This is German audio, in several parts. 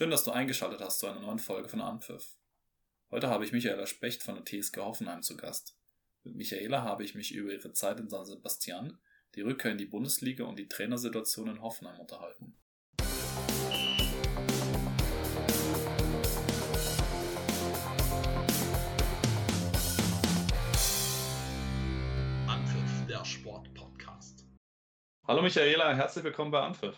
Schön, dass du eingeschaltet hast zu einer neuen Folge von Anpfiff. Heute habe ich Michaela Specht von der TSG Hoffenheim zu Gast. Mit Michaela habe ich mich über ihre Zeit in San Sebastian, die Rückkehr in die Bundesliga und die Trainersituation in Hoffenheim unterhalten. Anpfiff, der Sport-Podcast. Hallo Michaela, herzlich willkommen bei Anpfiff.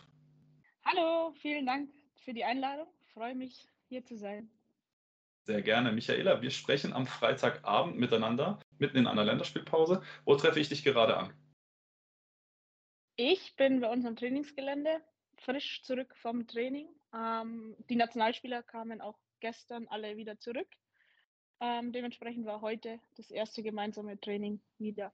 Hallo, vielen Dank für die Einladung. Ich freue mich, hier zu sein. Sehr gerne. Michaela, wir sprechen am Freitagabend miteinander, mitten in einer Länderspielpause. Wo treffe ich dich gerade an? Ich bin bei unserem Trainingsgelände, frisch zurück vom Training. Ähm, die Nationalspieler kamen auch gestern alle wieder zurück. Ähm, dementsprechend war heute das erste gemeinsame Training wieder.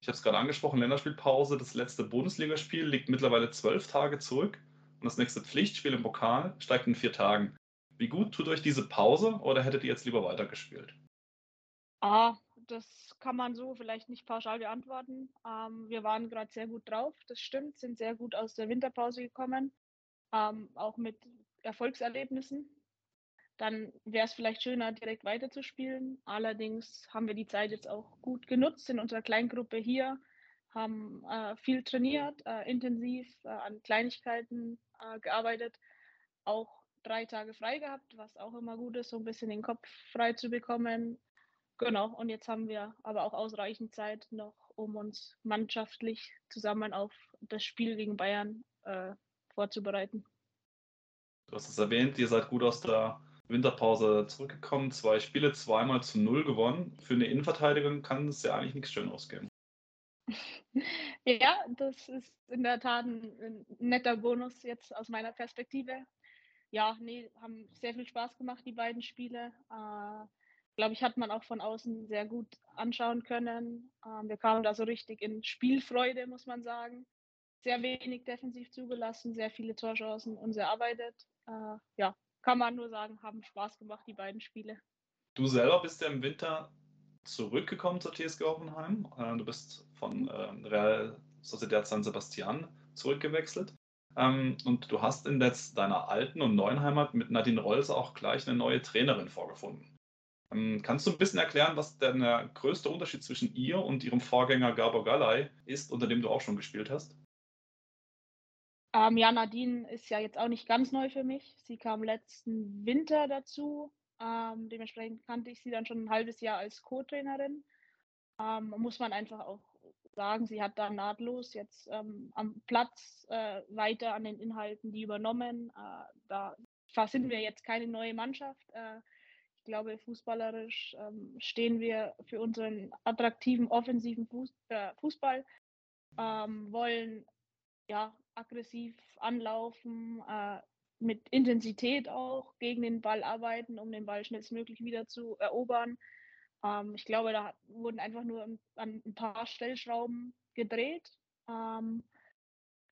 Ich habe es gerade angesprochen, Länderspielpause. Das letzte Bundesligaspiel liegt mittlerweile zwölf Tage zurück und das nächste Pflichtspiel im Pokal steigt in vier Tagen. Wie gut tut euch diese Pause oder hättet ihr jetzt lieber weitergespielt? Ah, das kann man so vielleicht nicht pauschal beantworten. Ähm, wir waren gerade sehr gut drauf, das stimmt, sind sehr gut aus der Winterpause gekommen, ähm, auch mit Erfolgserlebnissen. Dann wäre es vielleicht schöner, direkt weiterzuspielen. Allerdings haben wir die Zeit jetzt auch gut genutzt in unserer Kleingruppe hier, haben äh, viel trainiert, äh, intensiv äh, an Kleinigkeiten äh, gearbeitet, auch drei Tage frei gehabt, was auch immer gut ist, so ein bisschen den Kopf frei zu bekommen. Genau, und jetzt haben wir aber auch ausreichend Zeit noch, um uns mannschaftlich zusammen auf das Spiel gegen Bayern äh, vorzubereiten. Du hast es erwähnt, ihr seid gut aus der Winterpause zurückgekommen, zwei Spiele, zweimal zu null gewonnen. Für eine Innenverteidigung kann es ja eigentlich nichts schön ausgehen. ja, das ist in der Tat ein, netter Bonus jetzt aus meiner Perspektive. Ja, nee, haben sehr viel Spaß gemacht, die beiden Spiele. Äh, Glaube ich, hat man auch von außen sehr gut anschauen können. Ähm, wir kamen da so richtig in Spielfreude, muss man sagen. Sehr wenig defensiv zugelassen, sehr viele Torchancen uns erarbeitet. Äh, ja, kann man nur sagen, haben Spaß gemacht, die beiden Spiele. Du selber bist ja im Winter zurückgekommen zur TSG Hoffenheim. Äh, du bist von äh, Real Sociedad San Sebastian zurückgewechselt. Ähm, und du hast in deiner alten und neuen Heimat mit Nadine Rolls auch gleich eine neue Trainerin vorgefunden. Ähm, kannst du ein bisschen erklären, was denn der größte Unterschied zwischen ihr und ihrem Vorgänger Gabor Galay ist, unter dem du auch schon gespielt hast? Ähm, ja, Nadine ist ja jetzt auch nicht ganz neu für mich. Sie kam letzten Winter dazu. Ähm, dementsprechend kannte ich sie dann schon ein halbes Jahr als Co-Trainerin. Ähm, muss man einfach auch sagen, sie hat da nahtlos jetzt ähm, am Platz äh, weiter an den Inhalten die übernommen. Äh, da sind wir jetzt keine neue Mannschaft. Äh, ich glaube, fußballerisch ähm, stehen wir für unseren attraktiven, offensiven Fuß, äh, Fußball, ähm, wollen ja aggressiv anlaufen, äh, mit Intensität auch gegen den Ball arbeiten, um den Ball schnellstmöglich wieder zu erobern. Ähm, ich glaube, da wurden einfach nur an ein paar Stellschrauben gedreht. Ähm,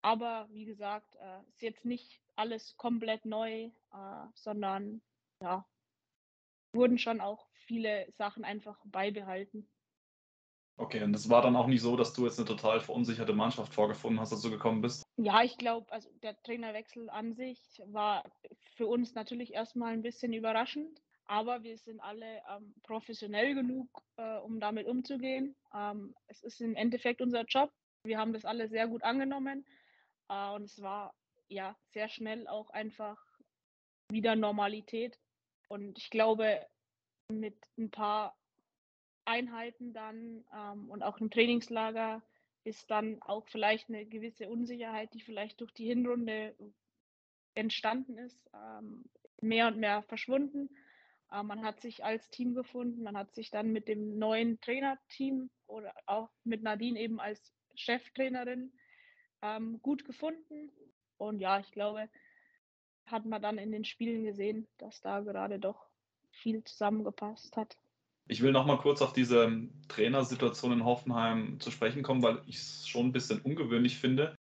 aber wie gesagt, äh, ist jetzt nicht alles komplett neu, äh, sondern ja, wurden schon auch viele Sachen einfach beibehalten. Okay, und es war dann auch nicht so, dass du jetzt eine total verunsicherte Mannschaft vorgefunden hast, als du gekommen bist? Ja, ich glaube, also der Trainerwechsel an sich war für uns natürlich erstmal ein bisschen überraschend, aber wir sind alle ähm, professionell genug, äh, um damit umzugehen. Ähm, es ist im Endeffekt unser Job. Wir haben das alle sehr gut angenommen äh, und es war ja sehr schnell auch einfach wieder Normalität. Und ich glaube, mit ein paar Einheiten dann ähm, und auch im Trainingslager ist dann auch vielleicht eine gewisse Unsicherheit, die vielleicht durch die Hinrunde entstanden ist, ähm, mehr und mehr verschwunden. Äh, man hat sich als Team gefunden, man hat sich dann mit dem neuen Trainerteam oder auch mit Nadine eben als Cheftrainerin ähm, gut gefunden. Und ja, ich glaube, hat man dann in den Spielen gesehen, dass da gerade doch viel zusammengepasst hat. Ich will noch mal kurz auf diese Trainersituation in Hoffenheim zu sprechen kommen, weil ich es schon ein bisschen ungewöhnlich finde.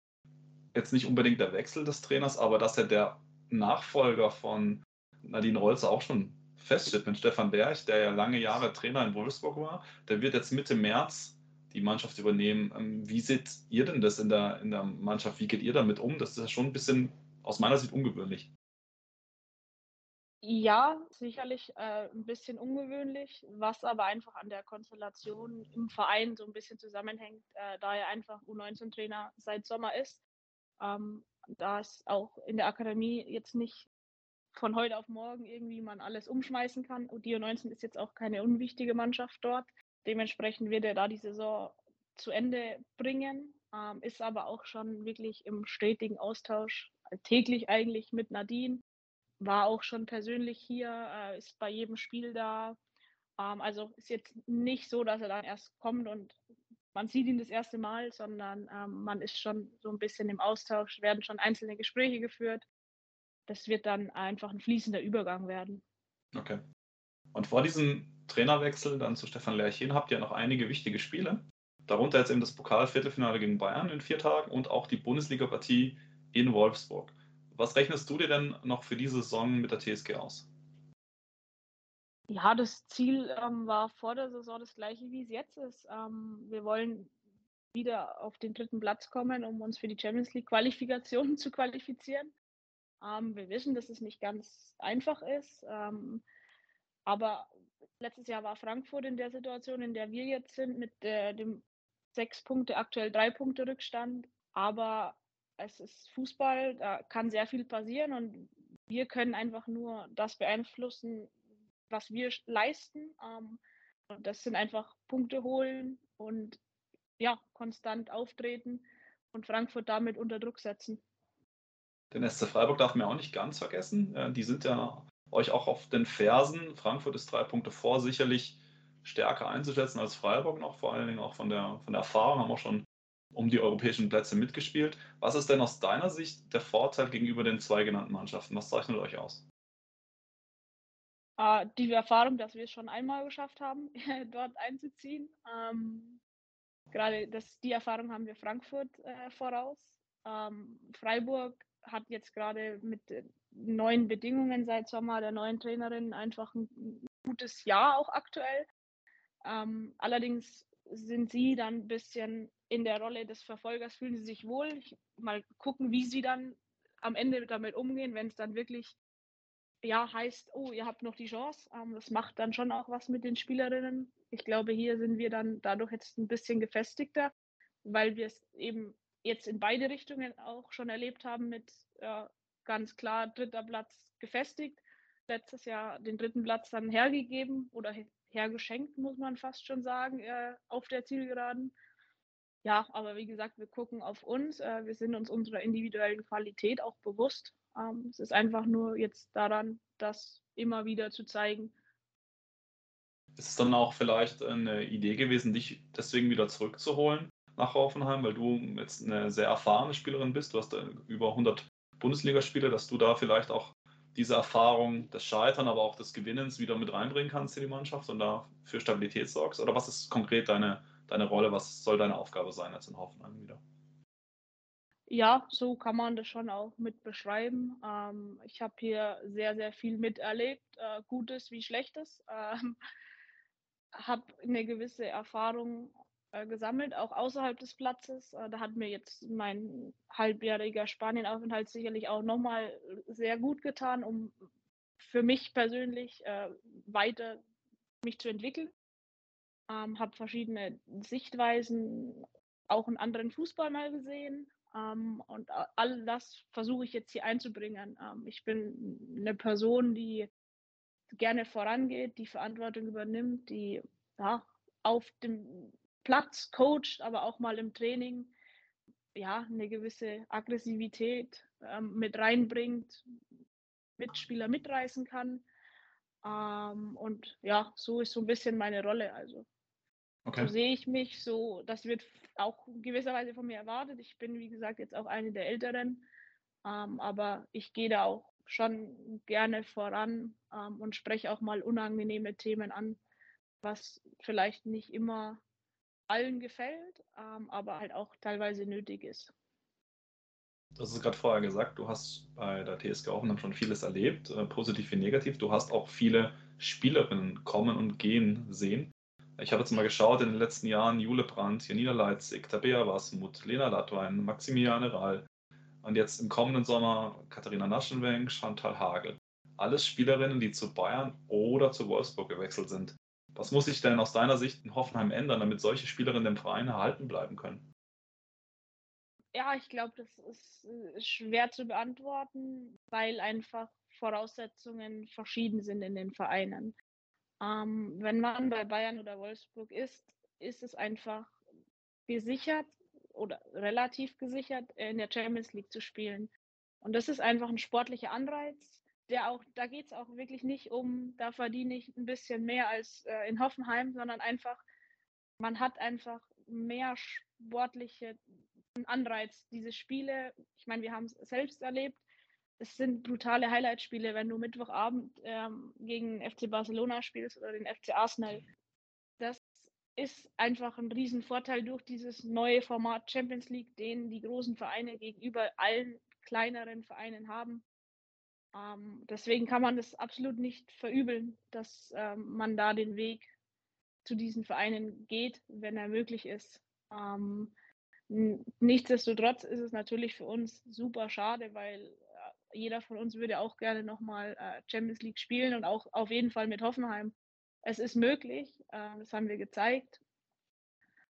Jetzt nicht unbedingt der Wechsel des Trainers, aber dass ja der Nachfolger von Nadine Rolze auch schon feststeht mit Stefan Berg, der ja lange Jahre Trainer in Wolfsburg war. Der wird jetzt Mitte März die Mannschaft übernehmen. Ähm, wie seht ihr denn das in der, in der Mannschaft? Wie geht ihr damit um? Das ist ja schon ein bisschen aus meiner Sicht ungewöhnlich. Ja, sicherlich äh, ein bisschen ungewöhnlich, was aber einfach an der Konstellation im Verein so ein bisschen zusammenhängt, äh, da er einfach U19-Trainer seit Sommer ist. Ähm, da es auch in der Akademie jetzt nicht von heute auf morgen irgendwie man alles umschmeißen kann. Und die U19 ist jetzt auch keine unwichtige Mannschaft dort. Dementsprechend wird er da die Saison zu Ende bringen, ähm, ist aber auch schon wirklich im stetigen Austausch, täglich eigentlich mit Nadine war auch schon persönlich hier, äh, ist bei jedem Spiel da. Ähm, also ist jetzt nicht so, dass er dann erst kommt und man sieht ihn das erste Mal, sondern ähm, man ist schon so ein bisschen im Austausch, werden schon einzelne Gespräche geführt. Das wird dann einfach ein fließender Übergang werden. Okay. Und vor diesem Trainerwechsel dann zu Stefan Lerchen habt ihr noch einige wichtige Spiele. Darunter jetzt eben das Pokalviertelfinale gegen Bayern in vier Tagen und auch die Bundesliga-Partie in Wolfsburg. Was rechnest du dir denn noch für diese Saison mit der TSG aus? Ja, das Ziel ähm, war vor der Saison das gleiche, wie es jetzt ist. Ähm, wir wollen wieder auf den dritten Platz kommen, um uns für die Champions League Qualifikationen zu qualifizieren. Ähm, wir wissen, dass es nicht ganz einfach ist, ähm, aber letztes Jahr war Frankfurt in der Situation, in der wir jetzt sind, mit äh, dem sechs Punkte, aktuell drei Punkte Rückstand. Aber es ist Fußball, da kann sehr viel passieren und wir können einfach nur das beeinflussen, was wir leisten. Ähm, das sind einfach Punkte holen und ja, konstant auftreten und Frankfurt damit unter Druck setzen. Den SC Freiburg darf man auch nicht ganz vergessen. Äh, die sind ja euch auch auf den Fersen. Frankfurt ist drei Punkte vor, sicherlich stärker einzuschätzen als Freiburg noch, vor allen Dingen auch von der, von der Erfahrung, haben auch schon um die europäischen Plätze mitgespielt. Was ist denn aus deiner Sicht der Vorteil gegenüber den zwei genannten Mannschaften? Was zeichnet euch aus? Uh, die Erfahrung, dass wir es schon einmal geschafft haben, dort einzuziehen. Ähm, gerade das, die Erfahrung haben wir Frankfurt äh, voraus. Ähm, Freiburg hat jetzt gerade mit neuen Bedingungen seit Sommer der neuen Trainerin einfach ein gutes Jahr auch aktuell. Ähm, allerdings sind sie dann ein bisschen in der Rolle des Verfolgers, fühlen sie sich wohl. Mal gucken, wie sie dann am Ende damit umgehen, wenn es dann wirklich ja, heißt, oh, ihr habt noch die Chance. Ähm, das macht dann schon auch was mit den Spielerinnen. Ich glaube, hier sind wir dann dadurch jetzt ein bisschen gefestigter, weil wir es eben jetzt in beide Richtungen auch schon erlebt haben mit äh, ganz klar dritter Platz gefestigt. Letztes Jahr den dritten Platz dann hergegeben oder hergeschenkt, muss man fast schon sagen, äh, auf der Zielgeraden. Ja, aber wie gesagt, wir gucken auf uns. Äh, wir sind uns unserer individuellen Qualität auch bewusst. Ähm, es ist einfach nur jetzt daran, das immer wieder zu zeigen. Ist es dann auch vielleicht eine Idee gewesen, dich deswegen wieder zurückzuholen nach Hoffenheim, weil du jetzt eine sehr erfahrene Spielerin bist? Du hast über 100 Bundesligaspiele, dass du da vielleicht auch diese Erfahrung des Scheitern, aber auch des Gewinnens wieder mit reinbringen kannst in die Mannschaft und da für Stabilität sorgst? Oder was ist konkret deine, deine Rolle? Was soll deine Aufgabe sein jetzt in Hoffenheim wieder? Ja, so kann man das schon auch mit beschreiben. Ähm, ich habe hier sehr, sehr viel miterlebt, äh, Gutes wie Schlechtes. Ähm, habe eine gewisse Erfahrung äh, gesammelt, auch außerhalb des Platzes. Äh, da hat mir jetzt mein halbjähriger Spanienaufenthalt sicherlich auch nochmal sehr gut getan, um für mich persönlich äh, weiter mich zu entwickeln. Ähm, habe verschiedene Sichtweisen, auch einen anderen Fußball mal gesehen. Ähm, und all das versuche ich jetzt hier einzubringen. Ähm, ich bin eine Person, die gerne vorangeht, die Verantwortung übernimmt, die ja, auf dem Platz coacht, aber auch mal im Training ja, eine gewisse Aggressivität ähm, mit reinbringt, Mitspieler mitreißen kann. Ähm, und ja, so ist so ein bisschen meine Rolle. Also okay. so sehe ich mich, so das wird auch gewisserweise von mir erwartet. Ich bin, wie gesagt, jetzt auch eine der Älteren, ähm, aber ich gehe da auch schon gerne voran ähm, und spreche auch mal unangenehme Themen an, was vielleicht nicht immer allen gefällt, ähm, aber halt auch teilweise nötig ist. Hast es gerade vorher gesagt, du hast bei der TSG Hoffenheim schon vieles erlebt, äh, positiv wie negativ. Du hast auch viele Spielerinnen kommen und gehen sehen. Ich habe jetzt mal geschaut in den letzten Jahren, Jule Brandt, Janina Leitzig, Tabea Wasmut, Lena Latwein, Maximiliane Rahl, und jetzt im kommenden Sommer Katharina Naschenwenk, Chantal Hagel. Alles Spielerinnen, die zu Bayern oder zu Wolfsburg gewechselt sind. Was muss sich denn aus deiner Sicht in Hoffenheim ändern, damit solche Spielerinnen im Verein erhalten bleiben können? Ja, ich glaube, das ist äh, schwer zu beantworten, weil einfach Voraussetzungen verschieden sind in den Vereinen. Ähm, wenn man bei Bayern oder Wolfsburg ist, ist es einfach gesichert oder relativ gesichert, in der Champions League zu spielen. Und das ist einfach ein sportlicher Anreiz, der auch, da geht es auch wirklich nicht um, da verdiene ich ein bisschen mehr als äh, in Hoffenheim, sondern einfach, man hat einfach mehr sportliche Anreiz, diese Spiele. Ich meine, wir haben es selbst erlebt. Es sind brutale Highlight-Spiele, wenn du Mittwochabend ähm, gegen FC Barcelona spielst oder den FC Arsenal. Das ist einfach ein Riesenvorteil durch dieses neue Format Champions League, den die großen Vereine gegenüber allen kleineren Vereinen haben. Ähm, deswegen kann man das absolut nicht verübeln, dass ähm, man da den Weg zu diesen Vereinen geht, wenn er möglich ist. Ähm, nichtsdestotrotz ist es natürlich für uns super schade, weil äh, jeder von uns würde auch gerne nochmal äh, Champions League spielen und auch auf jeden Fall mit Hoffenheim es ist möglich, äh, das haben wir gezeigt.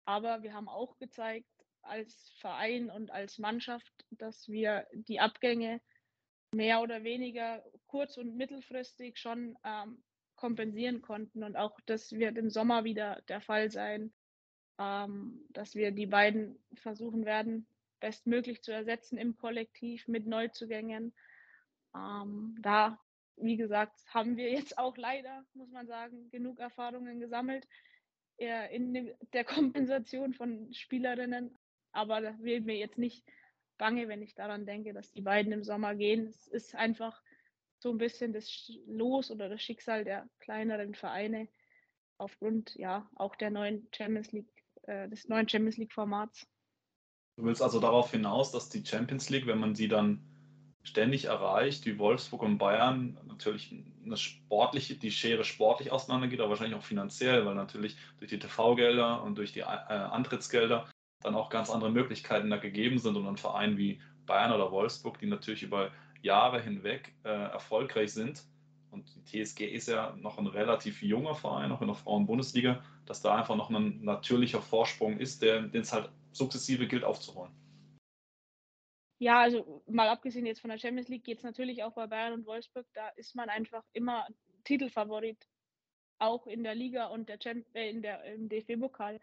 Aber wir haben auch gezeigt als Verein und als Mannschaft, dass wir die Abgänge mehr oder weniger kurz- und mittelfristig schon ähm, kompensieren konnten. Und auch das wird im Sommer wieder der Fall sein, ähm, dass wir die beiden versuchen werden, bestmöglich zu ersetzen im Kollektiv mit Neuzugängen. Ähm, da wie gesagt, haben wir jetzt auch leider, muss man sagen, genug Erfahrungen gesammelt in der Kompensation von Spielerinnen. Aber da wird mir jetzt nicht bange, wenn ich daran denke, dass die beiden im Sommer gehen. Es ist einfach so ein bisschen das Los oder das Schicksal der kleineren Vereine aufgrund ja auch der neuen Champions League, äh, des neuen Champions League Formats. Du willst also darauf hinaus, dass die Champions League, wenn man sie dann ständig erreicht, wie Wolfsburg und Bayern natürlich eine sportliche, die Schere sportlich auseinandergeht, aber wahrscheinlich auch finanziell, weil natürlich durch die TV-Gelder und durch die äh, Antrittsgelder dann auch ganz andere Möglichkeiten da gegeben sind und ein Verein wie Bayern oder Wolfsburg, die natürlich über Jahre hinweg äh, erfolgreich sind. Und die TSG ist ja noch ein relativ junger Verein, auch in der Frauen-Bundesliga, dass da einfach noch ein natürlicher Vorsprung ist, den es halt sukzessive gilt aufzuholen. Ja, also mal abgesehen jetzt von der Champions League geht es natürlich auch bei Bayern und Wolfsburg. Da ist man einfach immer Titelfavorit, auch in der Liga und der Champ äh, in der, im DFB-Pokal.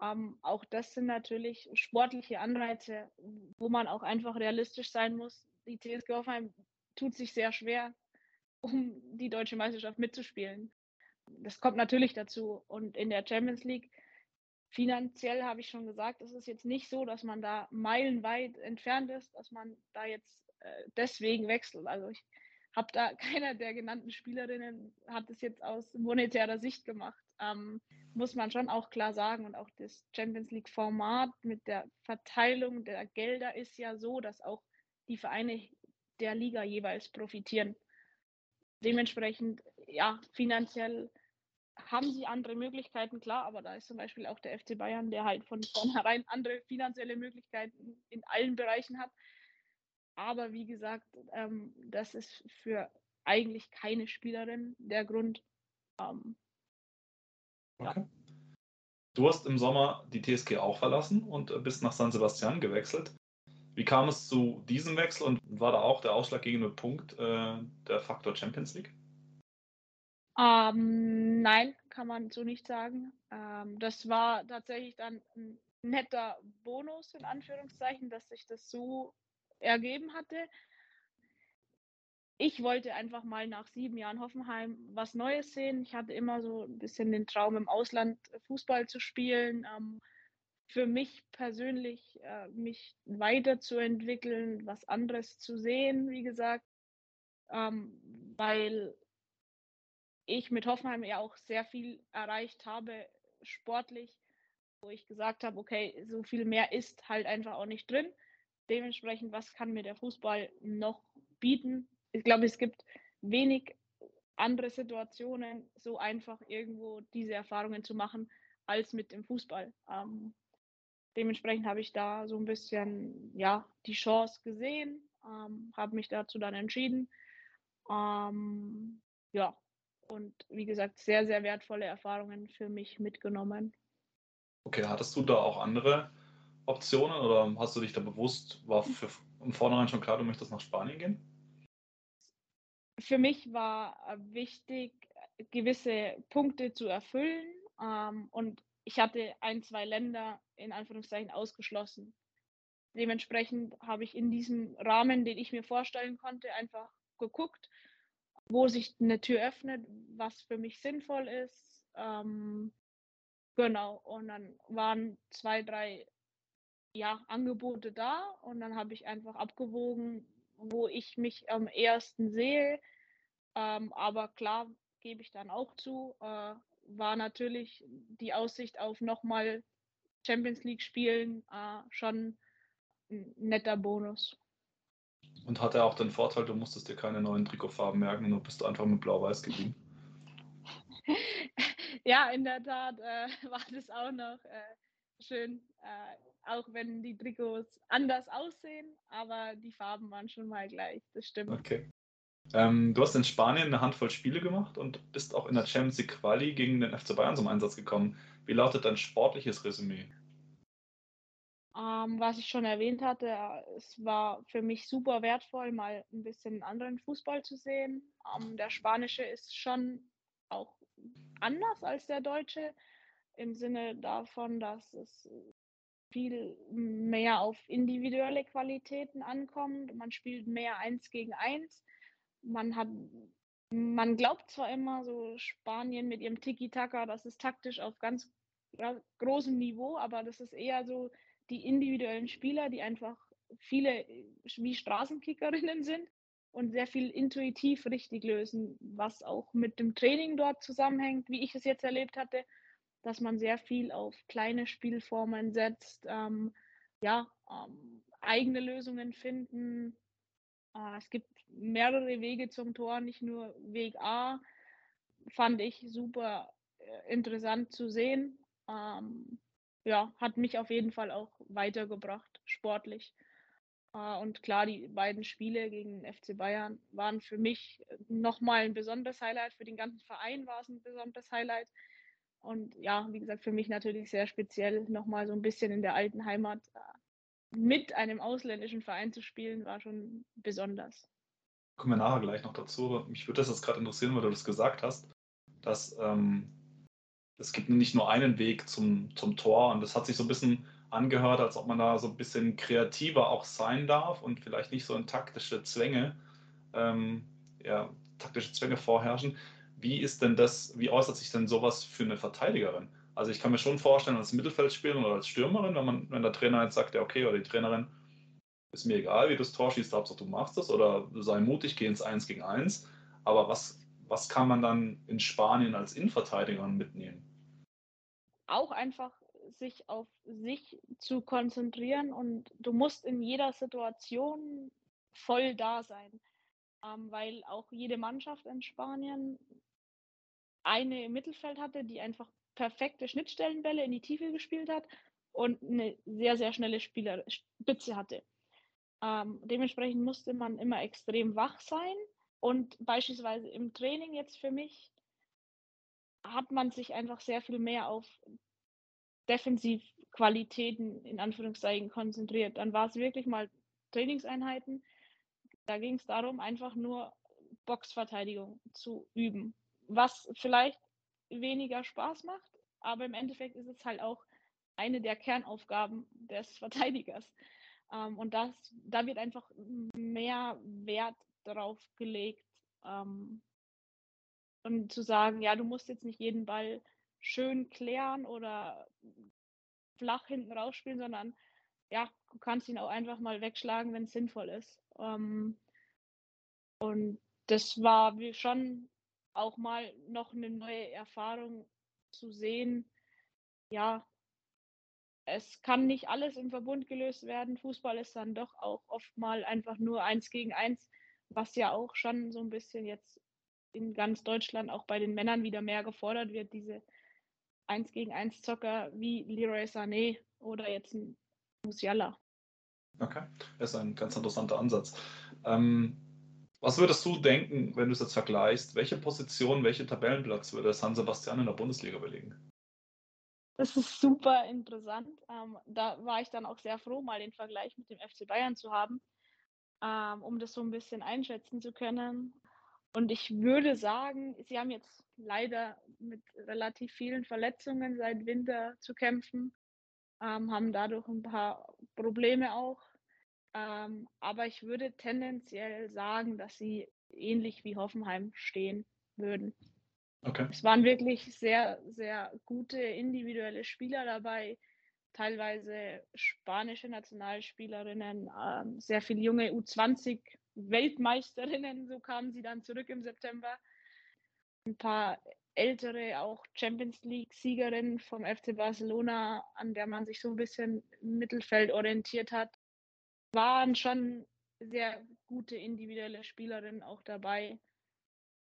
Ähm, auch das sind natürlich sportliche Anreize, wo man auch einfach realistisch sein muss. Die TSG Hoffenheim tut sich sehr schwer, um die deutsche Meisterschaft mitzuspielen. Das kommt natürlich dazu. Und in der Champions League Finanziell habe ich schon gesagt, es ist jetzt nicht so, dass man da meilenweit entfernt ist, dass man da jetzt äh, deswegen wechselt. Also ich habe da keiner der genannten Spielerinnen hat es jetzt aus monetärer Sicht gemacht. Ähm, muss man schon auch klar sagen. Und auch das Champions League-Format mit der Verteilung der Gelder ist ja so, dass auch die Vereine der Liga jeweils profitieren. Dementsprechend, ja, finanziell haben sie andere Möglichkeiten, klar, aber da ist zum Beispiel auch der FC Bayern, der halt von vornherein andere finanzielle Möglichkeiten in allen Bereichen hat. Aber wie gesagt, ähm, das ist für eigentlich keine Spielerin der Grund. Ähm, ja. okay. Du hast im Sommer die TSG auch verlassen und bist nach San Sebastian gewechselt. Wie kam es zu diesem Wechsel und war da auch der ausschlaggebende Punkt äh, der Faktor Champions League? Ähm, nein, kann man so nicht sagen. Ähm, das war tatsächlich dann ein netter Bonus, in Anführungszeichen, dass sich das so ergeben hatte. Ich wollte einfach mal nach sieben Jahren Hoffenheim was Neues sehen. Ich hatte immer so ein bisschen den Traum, im Ausland Fußball zu spielen. Ähm, für mich persönlich äh, mich weiterzuentwickeln, was anderes zu sehen, wie gesagt, ähm, weil ich mit Hoffenheim ja auch sehr viel erreicht habe, sportlich, wo ich gesagt habe, okay, so viel mehr ist halt einfach auch nicht drin. Dementsprechend, was kann mir der Fußball noch bieten? Ich glaube, es gibt wenig andere Situationen, so einfach irgendwo diese Erfahrungen zu machen, als mit dem Fußball. Ähm, dementsprechend habe ich da so ein bisschen ja die Chance gesehen, ähm, habe mich dazu dann entschieden. Ähm, ja, und wie gesagt, sehr, sehr wertvolle Erfahrungen für mich mitgenommen. Okay, hattest du da auch andere Optionen oder hast du dich da bewusst, war für im Vornherein schon klar, du möchtest nach Spanien gehen? Für mich war äh, wichtig, gewisse Punkte zu erfüllen ähm, und ich hatte ein, zwei Länder in Anführungszeichen ausgeschlossen. Dementsprechend habe ich in diesem Rahmen, den ich mir vorstellen konnte, einfach geguckt, wo sich eine Tür öffnet, was für mich sinnvoll ist. Ähm, genau, und dann waren zwei, drei ja, Angebote da und dann habe ich einfach abgewogen, wo ich mich am ersten sehe. Ähm, aber klar gebe ich dann auch zu, äh, war natürlich die Aussicht auf nochmal Champions League spielen äh, schon ein netter Bonus. Und hatte auch den Vorteil, du musstest dir keine neuen Trikotfarben merken und du bist einfach mit Blau-Weiß geblieben. ja, in der Tat äh, war das auch noch äh, schön, äh, auch wenn die Trikots anders aussehen, aber die Farben waren schon mal gleich, das stimmt. Okay. Ähm, du hast in Spanien eine Handvoll Spiele gemacht und bist auch in der Champions League Quali gegen den FC Bayern zum Einsatz gekommen. Wie lautet dein sportliches Resümee? Ähm, was ich schon erwähnt hatte, es war für mich super wertvoll, mal ein bisschen anderen Fußball zu sehen. Ähm, der spanische ist schon auch anders als der deutsche, im Sinne davon, dass es viel mehr auf individuelle Qualitäten ankommt. Man spielt mehr eins gegen eins. Man hat, man glaubt zwar immer so Spanien mit ihrem Tiki-Taka, das ist taktisch auf ganz großem Niveau, aber das ist eher so die individuellen Spieler, die einfach viele wie Straßenkickerinnen sind und sehr viel intuitiv richtig lösen, was auch mit dem Training dort zusammenhängt, wie ich es jetzt erlebt hatte, dass man sehr viel auf kleine Spielformen setzt, ähm, ja, ähm, eigene Lösungen finden. Äh, es gibt mehrere Wege zum Tor, nicht nur Weg A, fand ich super äh, interessant zu sehen. Ähm, ja, hat mich auf jeden Fall auch weitergebracht, sportlich. Äh, und klar, die beiden Spiele gegen den FC Bayern waren für mich nochmal ein besonderes Highlight. Für den ganzen Verein war es ein besonderes Highlight. Und ja, wie gesagt, für mich natürlich sehr speziell, nochmal so ein bisschen in der alten Heimat äh, mit einem ausländischen Verein zu spielen, war schon besonders. Kommen wir nachher gleich noch dazu. Mich würde das jetzt gerade interessieren, weil du das gesagt hast, dass ähm, es gibt nicht nur einen Weg zum, zum Tor und das hat sich so ein bisschen angehört, als ob man da so ein bisschen kreativer auch sein darf und vielleicht nicht so in taktische Zwänge, ähm, ja, taktische Zwänge vorherrschen. Wie ist denn das, wie äußert sich denn sowas für eine Verteidigerin? Also ich kann mir schon vorstellen, als Mittelfeldspielerin oder als Stürmerin, wenn man, wenn der Trainer jetzt sagt, ja okay, oder die Trainerin, ist mir egal, wie du das Tor schießt, Hauptsache du machst es oder sei mutig, geh ins 1 gegen 1. Aber was, was kann man dann in Spanien als Innenverteidigerin mitnehmen? auch einfach sich auf sich zu konzentrieren und du musst in jeder Situation voll da sein, ähm, weil auch jede Mannschaft in Spanien eine im Mittelfeld hatte, die einfach perfekte Schnittstellenbälle in die Tiefe gespielt hat und eine sehr, sehr schnelle Spielerspitze hatte. Ähm, dementsprechend musste man immer extrem wach sein und beispielsweise im Training jetzt für mich hat man sich einfach sehr viel mehr auf Defensivqualitäten in Anführungszeichen konzentriert. Dann war es wirklich mal Trainingseinheiten. Da ging es darum, einfach nur Boxverteidigung zu üben, was vielleicht weniger Spaß macht, aber im Endeffekt ist es halt auch eine der Kernaufgaben des Verteidigers. Ähm, und das, da wird einfach mehr Wert darauf gelegt, ähm, und zu sagen, ja, du musst jetzt nicht jeden Ball schön klären oder flach hinten rausspielen, sondern ja, du kannst ihn auch einfach mal wegschlagen, wenn es sinnvoll ist. Ähm, und das war schon auch mal noch eine neue Erfahrung zu sehen. Ja, es kann nicht alles im Verbund gelöst werden. Fußball ist dann doch auch oft mal einfach nur eins gegen eins, was ja auch schon so ein bisschen jetzt in ganz Deutschland auch bei den Männern wieder mehr gefordert wird, diese 1 gegen 1 Zocker wie Leroy Sané oder jetzt ein Musiala. Okay, das ist ein ganz interessanter Ansatz. Ähm, was würdest du denken, wenn du es jetzt vergleichst? Welche Position, welche Tabellenplatz würde San Sebastian in der Bundesliga belegen? Das ist super interessant. Ähm, da war ich dann auch sehr froh, mal den Vergleich mit dem FC Bayern zu haben, ähm, um das so ein bisschen einschätzen zu können. Und ich würde sagen, sie haben jetzt leider mit relativ vielen Verletzungen seit Winter zu kämpfen, ähm, haben dadurch ein paar Probleme auch. Ähm, aber ich würde tendenziell sagen, dass sie ähnlich wie Hoffenheim stehen würden. Okay. Es waren wirklich sehr, sehr gute individuelle Spieler dabei, teilweise spanische Nationalspielerinnen, ähm, sehr viele junge U20 Weltmeisterinnen, so kamen sie dann zurück im September. Ein paar ältere, auch Champions League-Siegerinnen vom FC Barcelona, an der man sich so ein bisschen im Mittelfeld orientiert hat waren schon sehr gute individuelle Spielerinnen auch dabei.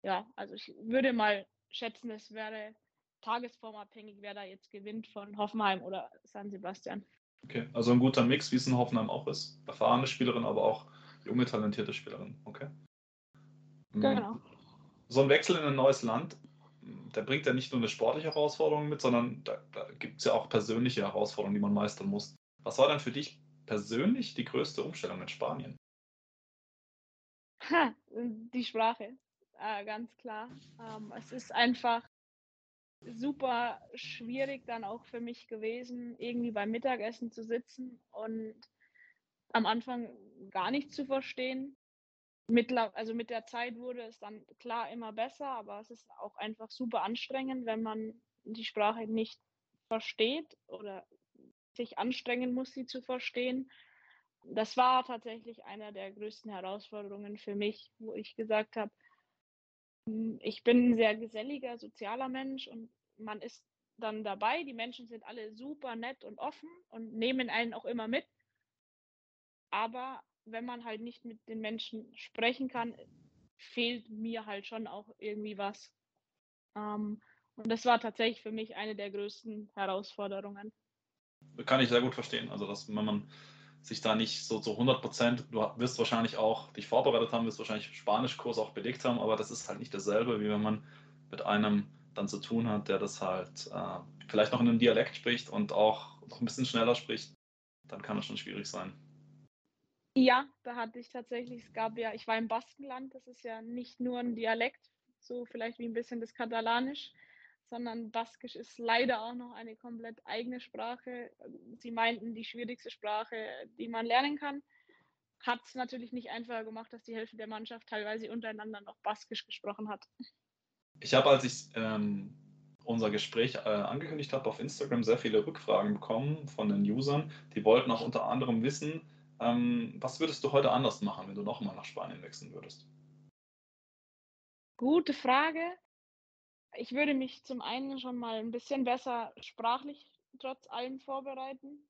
Ja, also ich würde mal schätzen, es wäre tagesformabhängig, wer da jetzt gewinnt von Hoffenheim oder San Sebastian. Okay, also ein guter Mix, wie es in Hoffenheim auch ist. Erfahrene Spielerin, aber auch junge, talentierte Spielerin. Okay. Hm. Genau. So ein Wechsel in ein neues Land, der bringt ja nicht nur eine sportliche Herausforderung mit, sondern da, da gibt es ja auch persönliche Herausforderungen, die man meistern muss. Was war denn für dich persönlich die größte Umstellung in Spanien? Die Sprache, äh, ganz klar. Ähm, es ist einfach super schwierig dann auch für mich gewesen, irgendwie beim Mittagessen zu sitzen und am Anfang gar nicht zu verstehen. Mittler, also mit der Zeit wurde es dann klar immer besser, aber es ist auch einfach super anstrengend, wenn man die Sprache nicht versteht oder sich anstrengen muss, sie zu verstehen. Das war tatsächlich einer der größten Herausforderungen für mich, wo ich gesagt habe, hm, ich bin ein sehr geselliger, sozialer Mensch und man ist dann dabei. Die Menschen sind alle super nett und offen und nehmen einen auch immer mit. Aber wenn man halt nicht mit den Menschen sprechen kann, fehlt mir halt schon auch irgendwie was. Ähm, und das war tatsächlich für mich eine der größten Herausforderungen kann ich sehr gut verstehen. Also, dass wenn man sich da nicht so zu 100 Prozent, du wirst wahrscheinlich auch dich vorbereitet haben, wirst wahrscheinlich Spanischkurs auch belegt haben, aber das ist halt nicht dasselbe, wie wenn man mit einem dann zu tun hat, der das halt äh, vielleicht noch in einem Dialekt spricht und auch noch ein bisschen schneller spricht, dann kann das schon schwierig sein. Ja, da hatte ich tatsächlich, es gab ja, ich war im Baskenland, das ist ja nicht nur ein Dialekt, so vielleicht wie ein bisschen das Katalanisch sondern Baskisch ist leider auch noch eine komplett eigene Sprache. Sie meinten, die schwierigste Sprache, die man lernen kann. Hat es natürlich nicht einfacher gemacht, dass die Hälfte der Mannschaft teilweise untereinander noch Baskisch gesprochen hat. Ich habe, als ich ähm, unser Gespräch äh, angekündigt habe, auf Instagram sehr viele Rückfragen bekommen von den Usern. Die wollten auch unter anderem wissen, ähm, was würdest du heute anders machen, wenn du nochmal nach Spanien wechseln würdest? Gute Frage. Ich würde mich zum einen schon mal ein bisschen besser sprachlich trotz allem vorbereiten.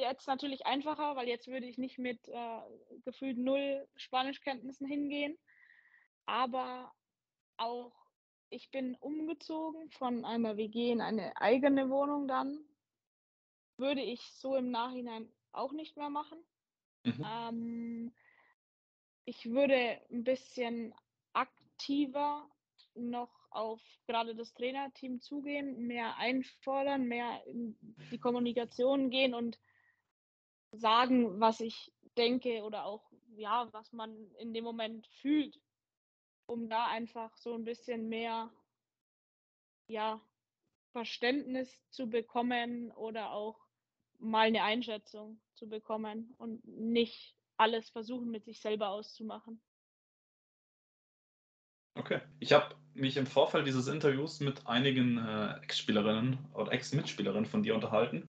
Jetzt natürlich einfacher, weil jetzt würde ich nicht mit äh, gefühlt null Spanischkenntnissen hingehen. Aber auch ich bin umgezogen von einer WG in eine eigene Wohnung dann. Würde ich so im Nachhinein auch nicht mehr machen. Mhm. Ähm, ich würde ein bisschen aktiver noch auf gerade das Trainerteam zugehen, mehr einfordern, mehr in die Kommunikation gehen und sagen, was ich denke oder auch, ja, was man in dem Moment fühlt, um da einfach so ein bisschen mehr, ja, Verständnis zu bekommen oder auch mal eine Einschätzung zu bekommen und nicht alles versuchen mit sich selber auszumachen. Okay. Ich habe mich im Vorfeld dieses Interviews mit einigen äh, Ex-Spielerinnen oder Ex-Mitspielerinnen von dir unterhalten.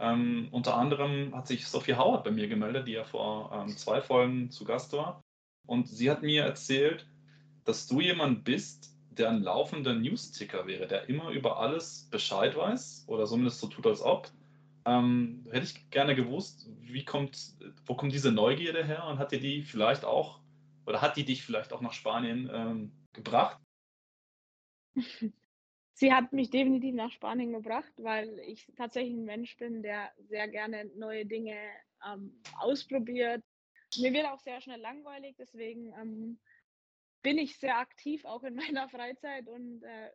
Ähm, unter anderem hat sich Sophie Howard bei mir gemeldet, die ja vor ähm, zwei Folgen zu Gast war. Und sie hat mir erzählt, dass du jemand bist, der ein laufender News-Ticker wäre, der immer über alles Bescheid weiß oder zumindest so tut, als ob. Ähm, hätte ich gerne gewusst, wie kommt, wo kommt diese Neugierde her und hat dir die vielleicht auch oder hat die dich vielleicht auch nach Spanien ähm, gebracht? Sie hat mich definitiv nach Spanien gebracht, weil ich tatsächlich ein Mensch bin, der sehr gerne neue Dinge ähm, ausprobiert. Mir wird auch sehr schnell langweilig, deswegen ähm, bin ich sehr aktiv auch in meiner Freizeit und äh,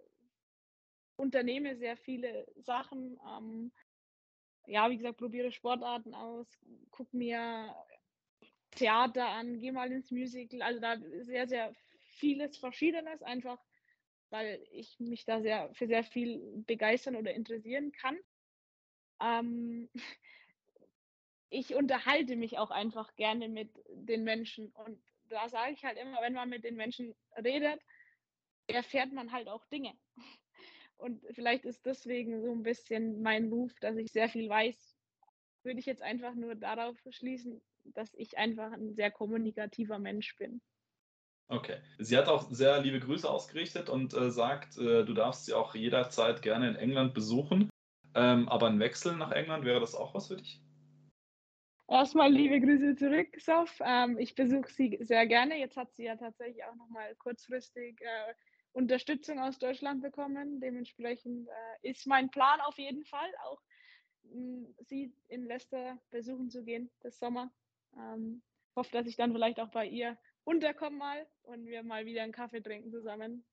unternehme sehr viele Sachen. Ähm, ja, wie gesagt, probiere Sportarten aus, gucke mir Theater an, gehe mal ins Musical. Also da sehr, sehr vieles Verschiedenes, einfach weil ich mich da sehr für sehr viel begeistern oder interessieren kann. Ähm, ich unterhalte mich auch einfach gerne mit den Menschen und da sage ich halt immer, wenn man mit den Menschen redet, erfährt man halt auch Dinge. Und vielleicht ist deswegen so ein bisschen mein Ruf, dass ich sehr viel weiß, würde ich jetzt einfach nur darauf schließen, dass ich einfach ein sehr kommunikativer Mensch bin. Okay. Sie hat auch sehr liebe Grüße ausgerichtet und äh, sagt, äh, du darfst sie auch jederzeit gerne in England besuchen. Ähm, aber ein Wechsel nach England, wäre das auch was für dich? Erstmal liebe Grüße zurück, Sof. Ähm, ich besuche sie sehr gerne. Jetzt hat sie ja tatsächlich auch nochmal kurzfristig äh, Unterstützung aus Deutschland bekommen. Dementsprechend äh, ist mein Plan auf jeden Fall auch, mh, hm, sie in Leicester besuchen zu gehen das Sommer. Ähm, hoffe, dass ich dann vielleicht auch bei ihr unterkomme mal und wir mal wieder einen Kaffee trinken zusammen.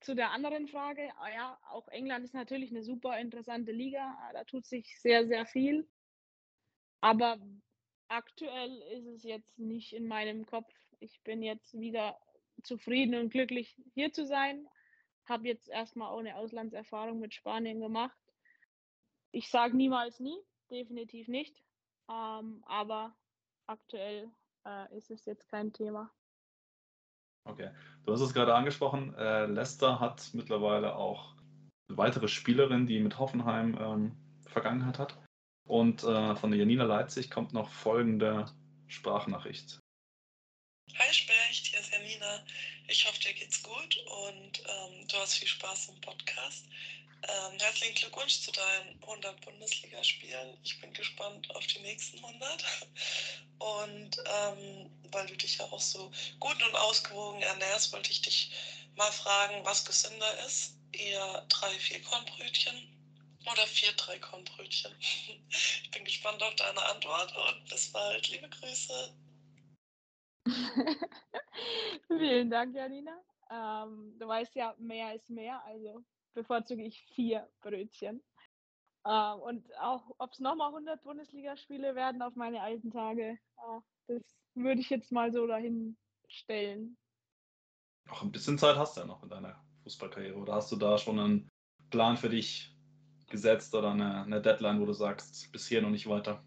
Zu der anderen Frage, ah ja, auch England ist natürlich eine super interessante Liga. Ah, da tut sich sehr, sehr viel. Aber aktuell ist es jetzt nicht in meinem Kopf. Ich bin jetzt wieder zufrieden und glücklich, hier zu sein. Habe jetzt erstmal auch eine Auslandserfahrung mit Spanien gemacht. Ich sage niemals nie, definitiv nicht. Ähm, aber aktuell äh, ist es jetzt kein Thema. Okay, du hast es gerade angesprochen. Äh, Leicester hat mittlerweile auch eine weitere Spielerin, die mit Hoffenheim ähm, Vergangenheit hat. Und äh, von der Janina Leipzig kommt noch folgende Sprachnachricht. Hi Specht, hier ist Janina. Ich hoffe, dir geht's gut und ähm, du hast viel Spaß im Podcast. Ähm, herzlichen Glückwunsch zu deinen 100 Bundesligaspielen. Ich bin gespannt auf die nächsten 100. Und ähm, weil du dich ja auch so gut und ausgewogen ernährst, wollte ich dich mal fragen, was gesünder ist. Eher drei Vierkornbrötchen oder vier Dreikornbrötchen. Ich bin gespannt auf deine Antwort und bis bald. Liebe Grüße. Vielen Dank, Janina. Ähm, du weißt ja, mehr ist mehr, also bevorzuge ich vier Brötchen. Ähm, und auch, ob es nochmal 100 Bundesligaspiele werden auf meine alten Tage, äh, das würde ich jetzt mal so dahin stellen. Auch ein bisschen Zeit hast du ja noch in deiner Fußballkarriere. Oder hast du da schon einen Plan für dich gesetzt oder eine, eine Deadline, wo du sagst, bis hier noch nicht weiter?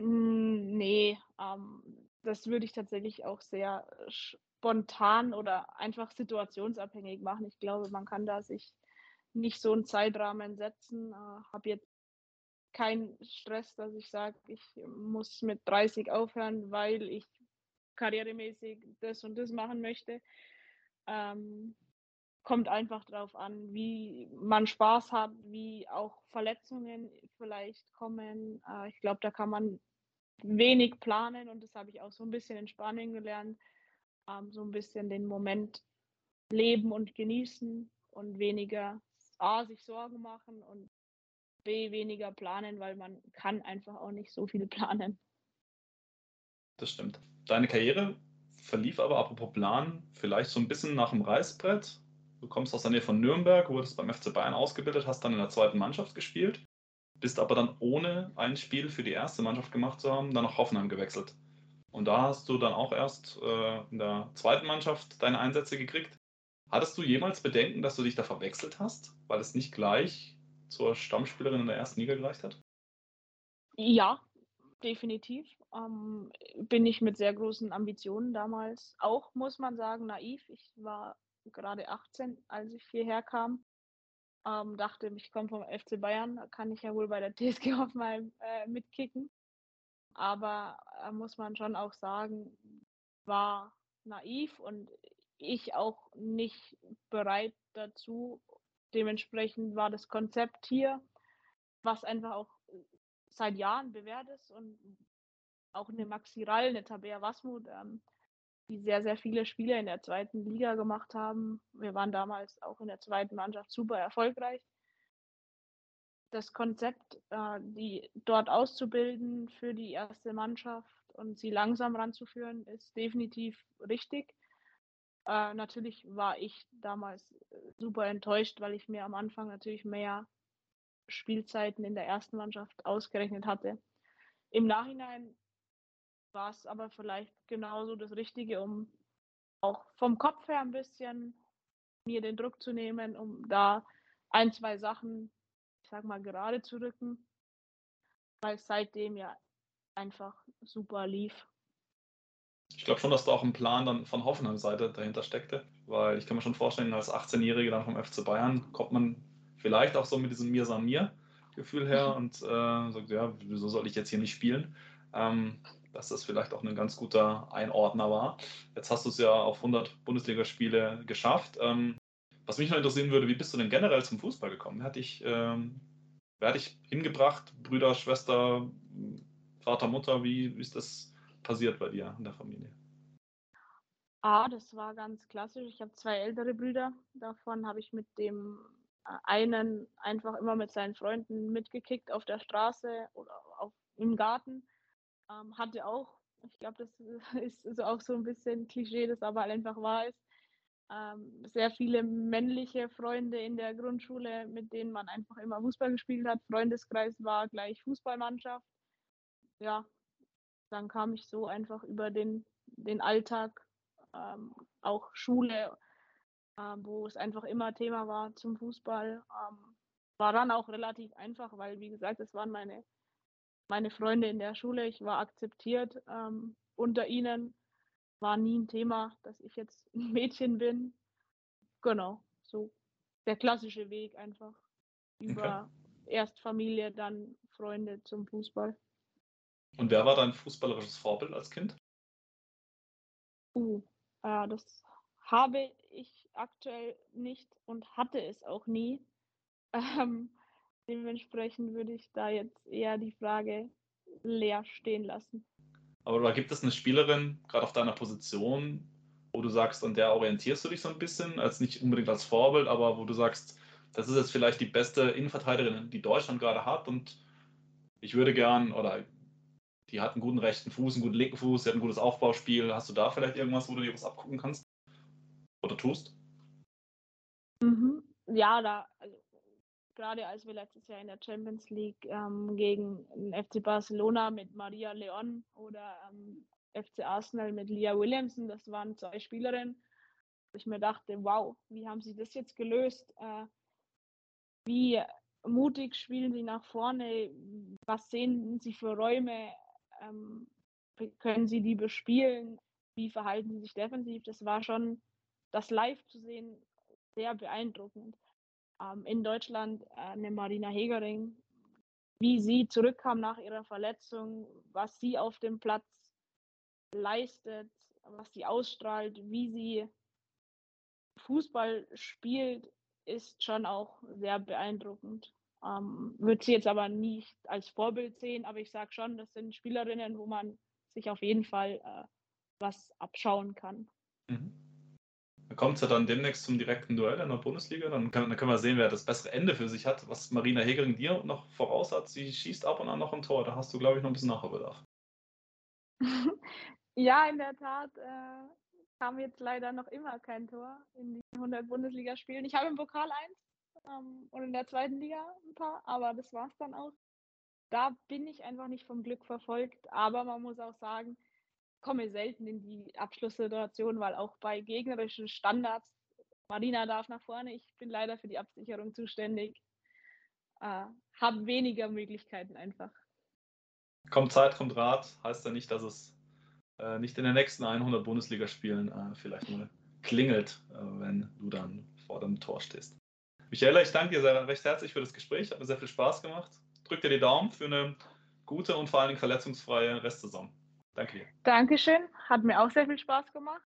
Hm, nee, ähm, das würde ich tatsächlich auch sehr spontan oder einfach situationsabhängig machen. Ich glaube, man kann da sich nicht so einen Zeitrahmen setzen. Äh, habe jetzt keinen Stress, dass ich sage, ich muss mit 30 aufhören, weil ich karrieremäßig das und das machen möchte. Ähm, kommt einfach darauf an, wie man Spaß hat, wie auch Verletzungen vielleicht kommen. Äh, ich glaube, da kann man wenig planen und das habe ich auch so ein bisschen in Spanien gelernt. Ähm, so ein bisschen den Moment leben und genießen und weniger A, sich Sorgen machen und B, weniger planen, weil man kann einfach auch nicht so viel planen. Das stimmt. Deine Karriere verlief aber, apropos Plan, vielleicht so ein bisschen nach dem Reißbrett. Du kommst aus der Nähe von Nürnberg, wurdest beim FC Bayern ausgebildet, hast dann in der zweiten Mannschaft gespielt, bist aber dann ohne ein Spiel für die erste Mannschaft gemacht zu haben, dann nach Hoffenheim gewechselt. Und da hast du dann auch erst äh, in der zweiten Mannschaft deine Einsätze gekriegt. Hattest du jemals Bedenken, dass du dich da verwechselt hast, weil es nicht gleich zur Stammspielerin in der ersten Liga gereicht hat? Ja, definitiv. Ähm, bin ich mit sehr großen Ambitionen damals auch, muss man sagen, naiv. Ich war gerade 18, als ich hierher kam. Ähm, dachte, ich komme vom FC Bayern, kann ich ja wohl bei der TSG Hoffenheim äh, mitkicken. Aber äh, muss man schon auch sagen, war naiv und ich auch nicht bereit dazu. Dementsprechend war das Konzept hier, was einfach auch seit Jahren bewährt ist und auch eine Maxi Rall, eine Tabea Wasmut, ähm, die sehr, sehr viele Spiele in der zweiten Liga gemacht haben. Wir waren damals auch in der zweiten Mannschaft super erfolgreich. Das Konzept, äh, die dort auszubilden für die erste Mannschaft und sie langsam ranzuführen, ist definitiv richtig. Äh, natürlich war ich damals äh, super enttäuscht, weil ich mir am Anfang natürlich mehr Spielzeiten in der ersten Mannschaft ausgerechnet hatte. Im Nachhinein war es aber vielleicht genauso das Richtige, um auch vom Kopf her ein bisschen mir den Druck zu nehmen, um da ein, zwei Sachen, ich sag mal, gerade zu rücken, weil es seitdem ja einfach super lief. Ich glaube schon, dass da auch ein Plan dann von Hoffenheim-Seite dahinter steckte, weil ich kann mir schon vorstellen, als 18-Jähriger dann vom FC Bayern kommt man vielleicht auch so mit diesem Mir san mir Gefühl her mhm. und äh, sagt, ja, wieso soll ich jetzt hier nicht spielen? Ähm, dass das vielleicht auch ein ganz guter Einordner war. Jetzt hast du es ja auf 100 Bundesligaspiele geschafft. Ähm, was mich noch interessieren würde, wie bist du denn generell zum Fußball gekommen? Wer hat dich, ähm, wer hat dich hingebracht? Brüder, Schwester, Vater, Mutter? Wie, wie ist das passiert bei dir in der Familie? Ah, das war ganz klassisch. Ich habe zwei ältere Brüder. Davon habe ich mit dem äh, einen einfach immer mit seinen Freunden mitgekickt auf der Straße oder auf, im Garten. Ähm, hatte auch, ich glaube, das ist, ist auch so ein bisschen Klischee, das aber halt einfach wahr ist, ähm, sehr viele männliche Freunde in der Grundschule, mit denen man einfach immer Fußball gespielt hat. Freundeskreis war gleich Fußballmannschaft. Ja, dann kam ich so einfach über den, den Alltag, ähm, auch Schule, äh, wo es einfach immer Thema war zum Fußball. Ähm, war dann auch relativ einfach, weil, wie gesagt, es waren meine meine Freunde in der Schule, ich war akzeptiert ähm, unter ihnen. War nie ein Thema, dass ich jetzt ein Mädchen bin. Genau, so der klassische Weg einfach. Über okay. erst Familie, dann Freunde zum Fußball. Und wer war dein fußballerisches Vorbild als Kind? Uh, äh, das habe ich aktuell nicht und hatte es auch nie. Ähm, Dementsprechend würde ich da jetzt eher die Frage leer stehen lassen. Aber da gibt es eine Spielerin, gerade auf deiner Position, wo du sagst, an der orientierst du dich so ein bisschen, als nicht unbedingt als Vorbild, aber wo du sagst, das ist jetzt vielleicht die beste Innenverteidigerin, die Deutschland gerade hat und ich würde gern, oder die hat einen guten rechten Fuß, einen guten linken Fuß, sie hat ein gutes Aufbauspiel. Hast du da vielleicht irgendwas, wo du dir was abgucken kannst? Oder tust? Mhm. Ja, da, also gerade als wir letztes Jahr in der Champions League ähm, gegen den FC Barcelona mit Maria Leon oder ähm, FC Arsenal mit Leah Williamson, das waren zwei Spielerinnen, wo ich mir dachte, wow, wie haben sie das jetzt gelöst? Äh, wie mutig spielen sie nach vorne? Was sehen sie für Räume? Ähm, können sie die bespielen? Wie verhalten sie sich defensiv? Das war schon das live zu sehen sehr beeindruckend ähm, in Deutschland äh, eine Marina Hegering, wie sie zurückkam nach ihrer Verletzung, was sie auf dem Platz leistet, was sie ausstrahlt, wie sie Fußball spielt, ist schon auch sehr beeindruckend. Ähm, Würde sie jetzt aber nicht als Vorbild sehen, aber ich sage schon, das sind Spielerinnen, wo man sich auf jeden Fall äh, was abschauen kann. Mhm. Kommt es ja dann demnächst zum direkten Duell in der Bundesliga. Dann, kann, dann können wir sehen, wer das bessere Ende für sich hat. Was Marina Hegering dir noch voraus hat, sie schießt ab und an noch ein Tor. Da hast du, glaube ich, noch ein bisschen Nachholbedarf. ja, in der Tat äh, kam jetzt leider noch immer kein Tor in den 100 Bundesligaspielen. Ich habe im Pokal eins ähm, und in der zweiten Liga ein paar, aber das war es dann auch. Da bin ich einfach nicht vom Glück verfolgt. Aber man muss auch sagen, komme selten in die Abschlusssituation, weil auch bei gegnerischen Standards, Marina darf nach vorne, ich bin leider für die Absicherung zuständig, äh, habe weniger Möglichkeiten einfach. Kommt Zeit, kommt Rat, heißt ja nicht, dass es äh, nicht in den nächsten 100 Bundesligaspielen äh, vielleicht mal klingelt, äh, wenn du dann vor dem Tor stehst. Michaela, ich danke dir sehr, recht herzlich für das Gespräch, hat mir sehr viel Spaß gemacht. Drück dir die Daumen für eine gute und vor allen Dingen verletzungsfreie Restsaison. Danke. Dankeschön. Hat mir auch sehr viel Spaß gemacht.